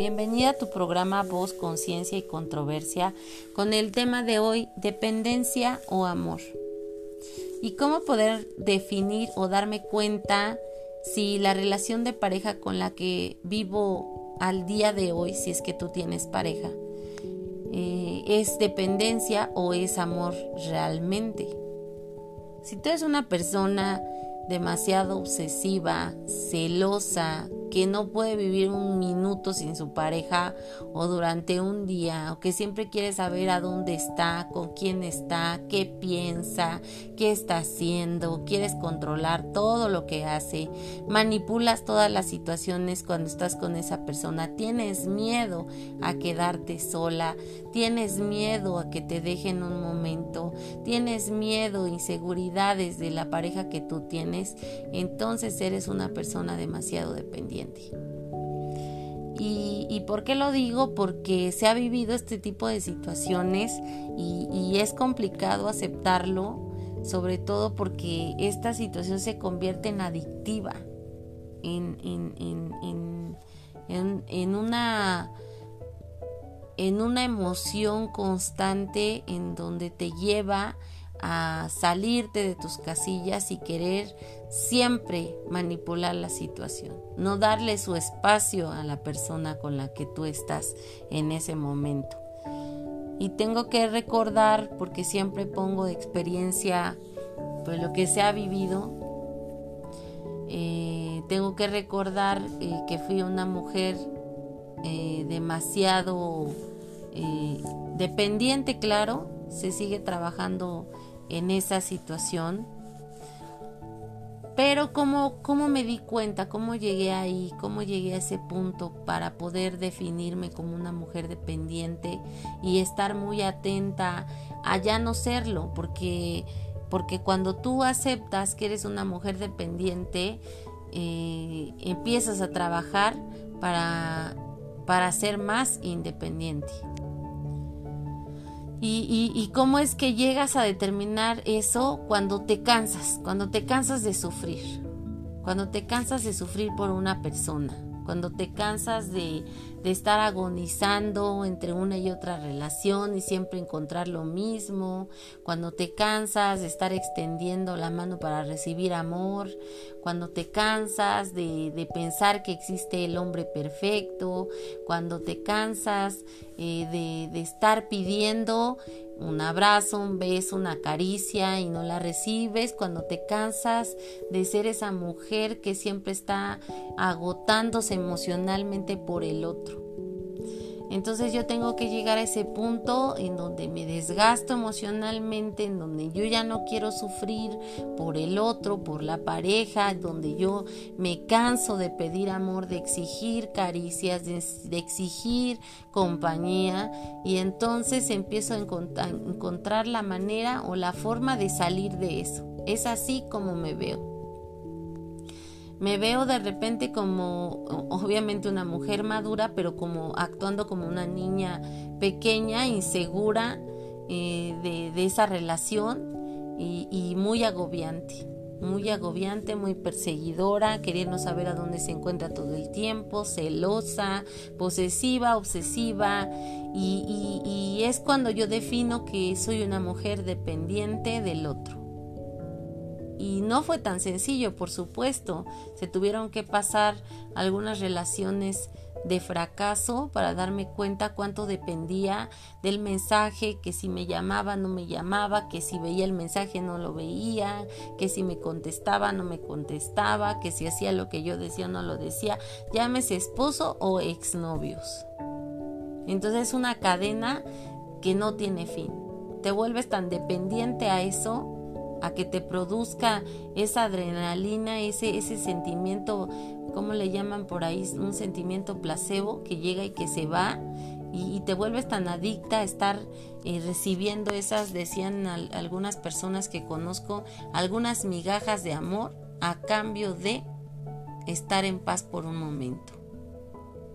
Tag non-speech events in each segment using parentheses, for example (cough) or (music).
Bienvenida a tu programa Voz, Conciencia y Controversia con el tema de hoy, dependencia o amor. Y cómo poder definir o darme cuenta si la relación de pareja con la que vivo al día de hoy, si es que tú tienes pareja, eh, es dependencia o es amor realmente. Si tú eres una persona demasiado obsesiva, celosa, que no puede vivir un minuto sin su pareja o durante un día, o que siempre quiere saber a dónde está, con quién está, qué piensa, qué está haciendo, quieres controlar todo lo que hace, manipulas todas las situaciones cuando estás con esa persona, tienes miedo a quedarte sola, tienes miedo a que te dejen un momento, tienes miedo, inseguridades de la pareja que tú tienes, entonces eres una persona demasiado dependiente. Y, por qué lo digo? Porque se ha vivido este tipo de situaciones y, es complicado aceptarlo, sobre todo porque esta situación se convierte en adictiva, en, una en una emoción constante en donde te lleva a salirte de tus casillas y querer siempre manipular la situación, no darle su espacio a la persona con la que tú estás en ese momento. Y tengo que recordar, porque siempre pongo de experiencia pues, lo que se ha vivido, eh, tengo que recordar eh, que fui una mujer eh, demasiado dependiente, claro, se sigue trabajando en esa situación. Pero ¿cómo, ¿cómo me di cuenta? ¿Cómo llegué ahí? ¿Cómo llegué a ese punto para poder definirme como una mujer dependiente y estar muy atenta a ya no serlo? Porque, porque cuando tú aceptas que eres una mujer dependiente, eh, empiezas a trabajar para, para ser más independiente. Y, cómo es que llegas a determinar eso cuando te cansas, cuando te cansas de sufrir, cuando te cansas de sufrir por una persona, cuando te cansas de, de estar agonizando entre una y otra relación y siempre encontrar lo mismo, cuando te cansas de estar extendiendo la mano para recibir amor, cuando te cansas de, de pensar que existe el hombre perfecto, cuando te cansas eh, de, de estar pidiendo un abrazo, un beso, una caricia y no la recibes, cuando te cansas de ser esa mujer que siempre está agotándose emocionalmente por el otro. Entonces yo tengo que llegar a ese punto en donde me desgasto emocionalmente, en donde yo ya no quiero sufrir por el otro, por la pareja, donde yo me canso de pedir amor, de exigir caricias, de, exigir compañía y entonces empiezo a encontrar la manera o la forma de salir de eso. Es así como me veo me veo de repente como obviamente una mujer madura, pero como actuando como una niña pequeña, insegura eh, de, esa relación y, muy agobiante. Muy agobiante, muy perseguidora, queriendo saber a dónde se encuentra todo el tiempo, celosa, posesiva, obsesiva. y, y es cuando yo defino que soy una mujer dependiente del otro y no fue tan sencillo, por supuesto. Se tuvieron que pasar algunas relaciones de fracaso para darme cuenta cuánto dependía del mensaje, que si me llamaba no me llamaba, que si veía el mensaje no lo veía, que si me contestaba no me contestaba, que si hacía lo que yo decía no lo decía, llámese esposo o exnovios. Entonces es una cadena que no tiene fin. Te vuelves tan dependiente a eso a que te produzca esa adrenalina, ese, ese sentimiento, ¿cómo le llaman por ahí? Un sentimiento placebo que llega y que se va y, te vuelves tan adicta a estar eh, recibiendo esas, decían algunas personas que conozco, algunas migajas de amor a cambio de estar en paz por un momento.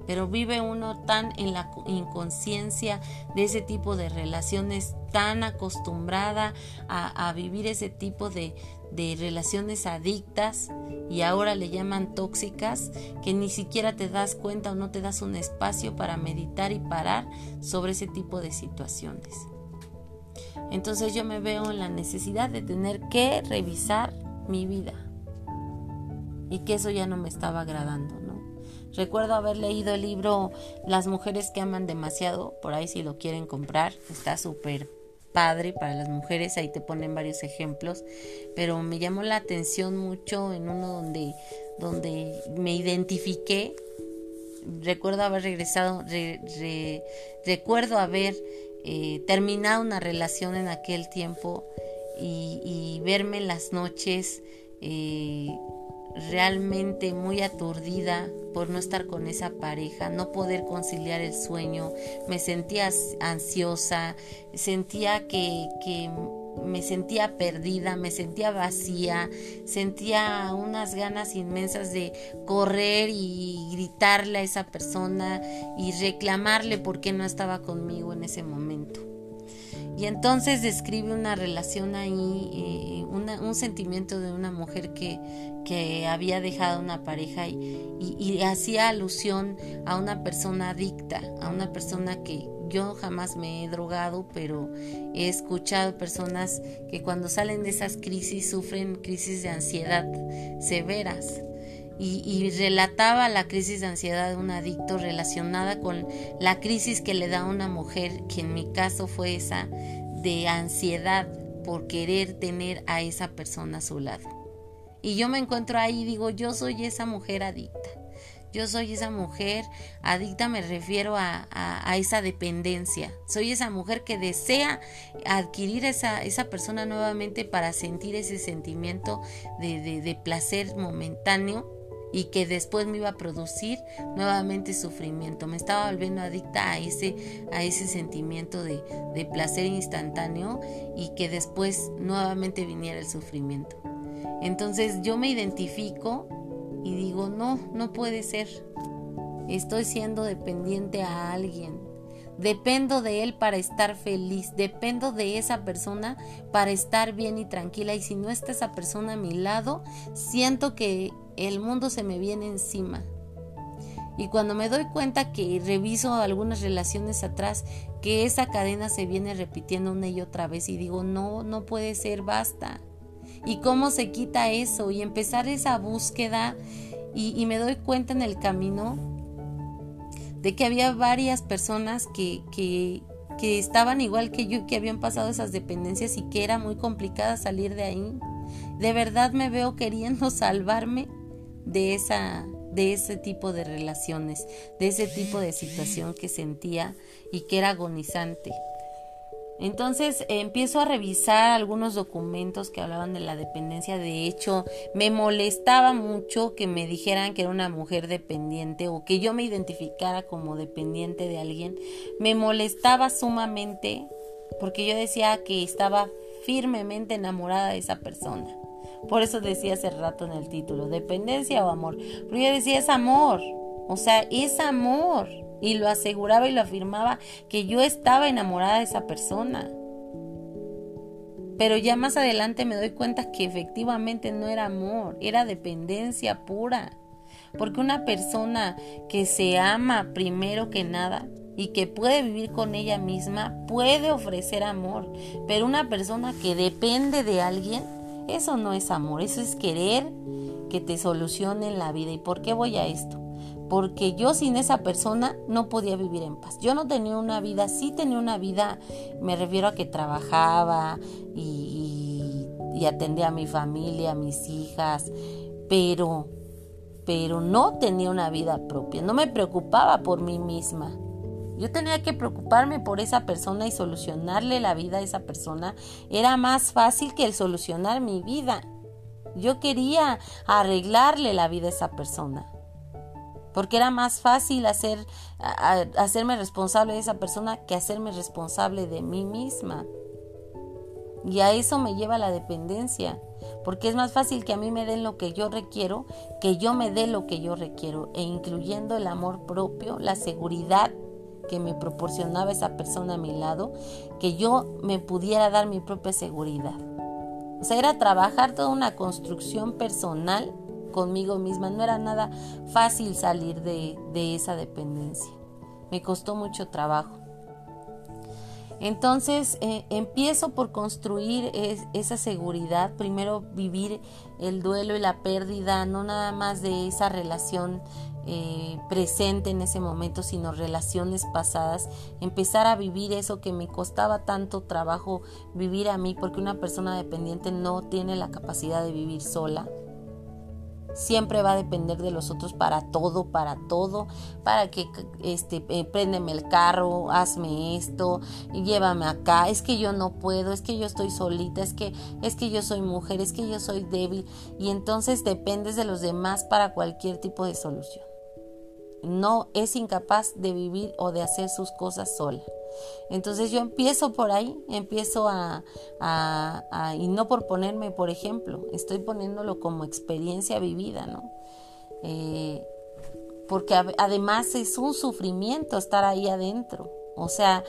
Pero vive uno tan en la inconsciencia de ese tipo de relaciones, tan acostumbrada a, vivir ese tipo de, relaciones adictas y ahora le llaman tóxicas, que ni siquiera te das cuenta o no te das un espacio para meditar y parar sobre ese tipo de situaciones. Entonces yo me veo en la necesidad de tener que revisar mi vida y que eso ya no me estaba agradando. Recuerdo haber leído el libro Las mujeres que aman demasiado, por ahí si lo quieren comprar, está súper padre para las mujeres, ahí te ponen varios ejemplos, pero me llamó la atención mucho en uno donde, donde me identifiqué, recuerdo haber regresado, recuerdo haber eh, terminado una relación en aquel tiempo y, verme las noches eh, realmente muy aturdida por no estar con esa pareja, no poder conciliar el sueño, me sentía ansiosa, sentía que, que me sentía perdida, me sentía vacía, sentía unas ganas inmensas de correr y gritarle a esa persona y reclamarle por qué no estaba conmigo en ese momento. Y entonces describe una relación ahí, eh, un sentimiento de una mujer que, que había dejado una pareja y, y, hacía alusión a una persona adicta, a una persona que yo jamás me he drogado, pero he escuchado personas que cuando salen de esas crisis sufren crisis de ansiedad severas. Y, relataba la crisis de ansiedad de un adicto relacionada con la crisis que le da a una mujer, que en mi caso fue esa de ansiedad por querer tener a esa persona a su lado. Y yo me encuentro ahí y digo, yo soy esa mujer adicta. Yo soy esa mujer adicta, me refiero a, a, esa dependencia. Soy esa mujer que desea adquirir esa, esa persona nuevamente para sentir ese sentimiento de, de placer momentáneo y que después me iba a producir nuevamente sufrimiento. Me estaba volviendo adicta a ese, a ese sentimiento de, de placer instantáneo y que después nuevamente viniera el sufrimiento. Entonces yo me identifico y digo, no, no puede ser. Estoy siendo dependiente a alguien. Dependo de él para estar feliz. Dependo de esa persona para estar bien y tranquila. Y si no está esa persona a mi lado, siento que el mundo se me viene encima. Y cuando me doy cuenta que reviso algunas relaciones atrás, que esa cadena se viene repitiendo una y otra vez y digo, no, no puede ser, basta y cómo se quita eso y empezar esa búsqueda y, me doy cuenta en el camino de que había varias personas que, que, que estaban igual que yo, que habían pasado esas dependencias y que era muy complicada salir de ahí. De verdad me veo queriendo (laughs) salvarme de esa de ese tipo de relaciones, de ese tipo de situación que sentía y que era agonizante. Entonces empiezo a revisar algunos documentos que hablaban de la dependencia. De hecho, me molestaba mucho que me dijeran que era una mujer dependiente o que yo me identificara como dependiente de alguien. Me molestaba sumamente porque yo decía que estaba firmemente enamorada de esa persona. Por eso decía hace rato en el título, dependencia o amor. Pero yo decía es amor. O sea, es amor y lo aseguraba y lo afirmaba que yo estaba enamorada de esa persona. Pero ya más adelante me doy cuenta que efectivamente no era amor, era dependencia pura. Porque una persona que se ama primero que nada y que puede vivir con ella misma puede ofrecer amor. Pero una persona que depende de alguien, eso no es amor, eso es querer que te solucionen la vida. ¿Y por qué voy a esto? Porque yo sin esa persona no podía vivir en paz. Yo no tenía una vida, sí tenía una vida, me refiero a que trabajaba y, atendía a mi familia, a mis hijas, pero, pero no tenía una vida propia, no me preocupaba por mí misma. Yo tenía que preocuparme por esa persona y solucionarle la vida a esa persona. Era más fácil que el solucionar mi vida. Yo quería arreglarle la vida a esa persona porque era más fácil hacer, hacerme responsable de esa persona que hacerme responsable de mí misma. Y a eso me lleva la dependencia. porque es más fácil que a mí me den lo que yo requiero, que yo me dé lo que yo requiero, e incluyendo el amor propio, la seguridad que me proporcionaba esa persona a mi lado, que yo me pudiera dar mi propia seguridad. O sea, era trabajar toda una construcción personal conmigo misma. No era nada fácil salir de, esa dependencia. Me costó mucho trabajo. Entonces eh, empiezo por construir esa seguridad, primero vivir el duelo y la pérdida, no nada más de esa relación eh, presente en ese momento, sino relaciones pasadas, empezar a vivir eso que me costaba tanto trabajo vivir a mí, porque una persona dependiente no tiene la capacidad de vivir sola siempre va a depender de los otros para todo, para todo, para que este eh, préndeme el carro, hazme esto, llévame acá, es que yo no puedo, es que yo estoy solita, es que es que yo soy mujer, es que yo soy débil y entonces dependes de los demás para cualquier tipo de solución. No es incapaz de vivir o de hacer sus cosas sola. Entonces yo empiezo por ahí, empiezo a, y no por ponerme, por ejemplo, estoy poniéndolo como experiencia vivida, ¿no? Eh, porque además es un sufrimiento estar ahí adentro. O sea,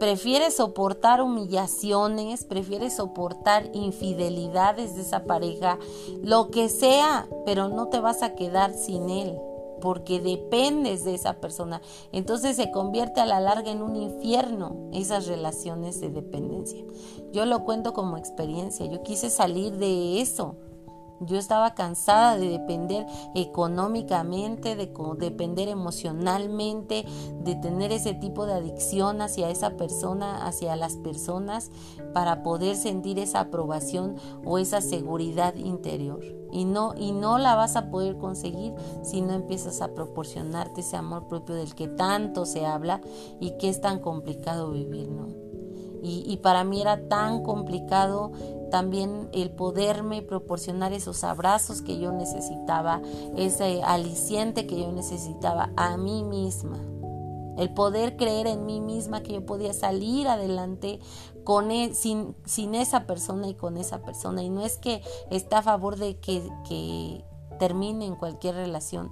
prefieres soportar humillaciones, prefieres soportar infidelidades de esa pareja, lo que sea, pero no te vas a quedar sin él porque dependes de esa persona. Entonces se convierte a la larga en un infierno esas relaciones de dependencia. Yo lo cuento como experiencia, yo quise salir de eso. Yo estaba cansada de depender económicamente, de depender emocionalmente, de tener ese tipo de adicción hacia esa persona, hacia las personas, para poder sentir esa aprobación o esa seguridad interior. Y no, y no la vas a poder conseguir si no empiezas a proporcionarte ese amor propio del que tanto se habla y que es tan complicado vivir, ¿no? Y, y para mí era tan complicado también el poderme proporcionar esos abrazos que yo necesitaba, ese aliciente que yo necesitaba a mí misma. El poder creer en mí misma que yo podía salir adelante con e, sin, sin, esa persona y con esa persona. Y no es que está a favor de que, que termine en cualquier relación,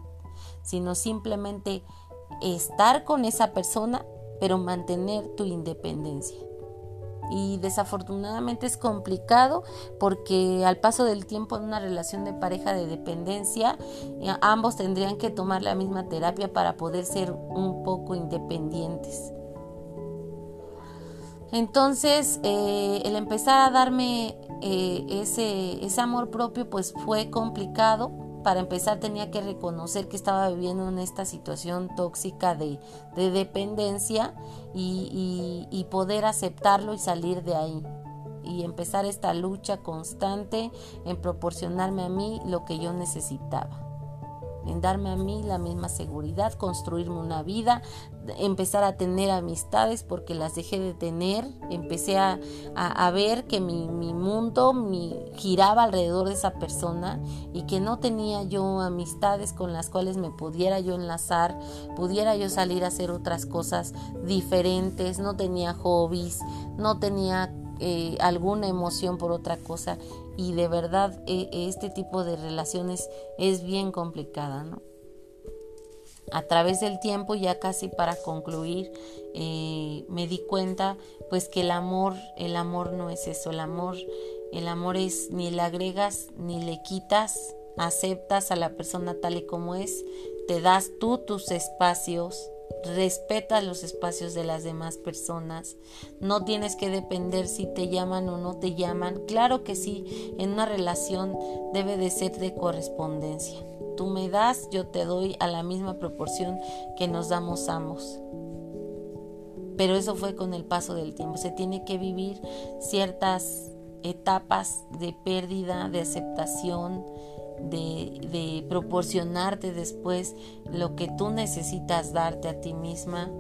sino simplemente estar con esa persona, pero mantener tu independencia y desafortunadamente es complicado porque al paso del tiempo en una relación de pareja de dependencia eh, ambos tendrían que tomar la misma terapia para poder ser un poco independientes. Entonces eh, el empezar a darme eh, ese, ese amor propio pues fue complicado para empezar tenía que reconocer que estaba viviendo en esta situación tóxica de, dependencia y, y poder aceptarlo y salir de ahí. Y empezar esta lucha constante en proporcionarme a mí lo que yo necesitaba en darme a mí la misma seguridad, construirme una vida, empezar a tener amistades porque las dejé de tener, empecé a, ver que mi, mundo giraba alrededor de esa persona y que no tenía yo amistades con las cuales me pudiera yo enlazar, pudiera yo salir a hacer otras cosas diferentes, no tenía hobbies, no tenía eh, alguna emoción por otra cosa y de verdad e, este tipo de relaciones es bien complicada, ¿no? A través del tiempo, ya casi para concluir, eh, me di cuenta pues que el amor, el amor no es eso, el amor, el amor es ni le agregas ni le quitas, aceptas a la persona tal y como es, te das tú tus espacios, respeta los espacios de las demás personas, no tienes que depender si te llaman o no te llaman, claro que sí, en una relación debe de ser de correspondencia. Tú me das, yo te doy a la misma proporción que nos damos ambos. Pero eso fue con el paso del tiempo. Se tiene que vivir ciertas etapas de pérdida, de aceptación, de, proporcionarte después lo que tú necesitas darte a ti misma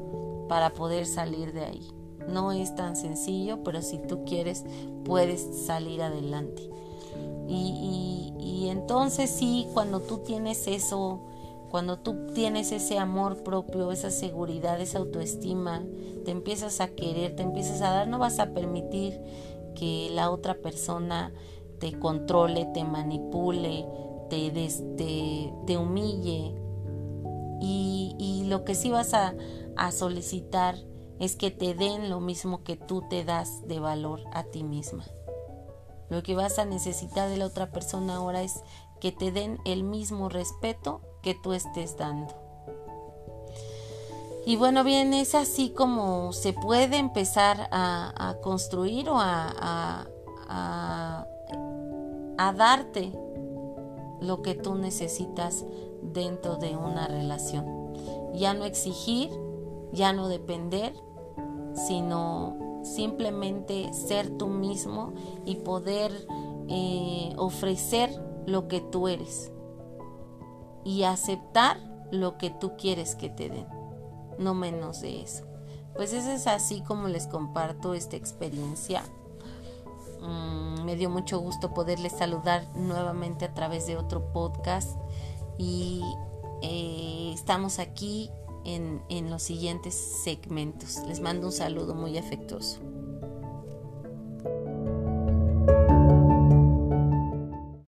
para poder salir de ahí. No es tan sencillo, pero si tú quieres, puedes salir adelante. Y, y, entonces sí, cuando tú tienes eso, cuando tú tienes ese amor propio, esa seguridad, esa autoestima, te empiezas a querer, te empiezas a dar, no vas a permitir que la otra persona te controle, te manipule, te, te, humille. Y, lo que sí vas a, a solicitar es que te den lo mismo que tú te das de valor a ti misma. Lo que vas a necesitar de la otra persona ahora es que te den el mismo respeto que tú estés dando. Y bueno, bien, es así como se puede empezar a, construir o a, a, a darte lo que tú necesitas dentro de una relación. Ya no exigir, ya no depender, sino simplemente ser tú mismo y poder eh, ofrecer lo que tú eres y aceptar lo que tú quieres que te den, no menos de eso. Pues eso es así como les comparto esta experiencia. Mm, me dio mucho gusto poderles saludar nuevamente a través de otro podcast y eh, estamos aquí en, en los siguientes segmentos. Les mando un saludo muy afectuoso.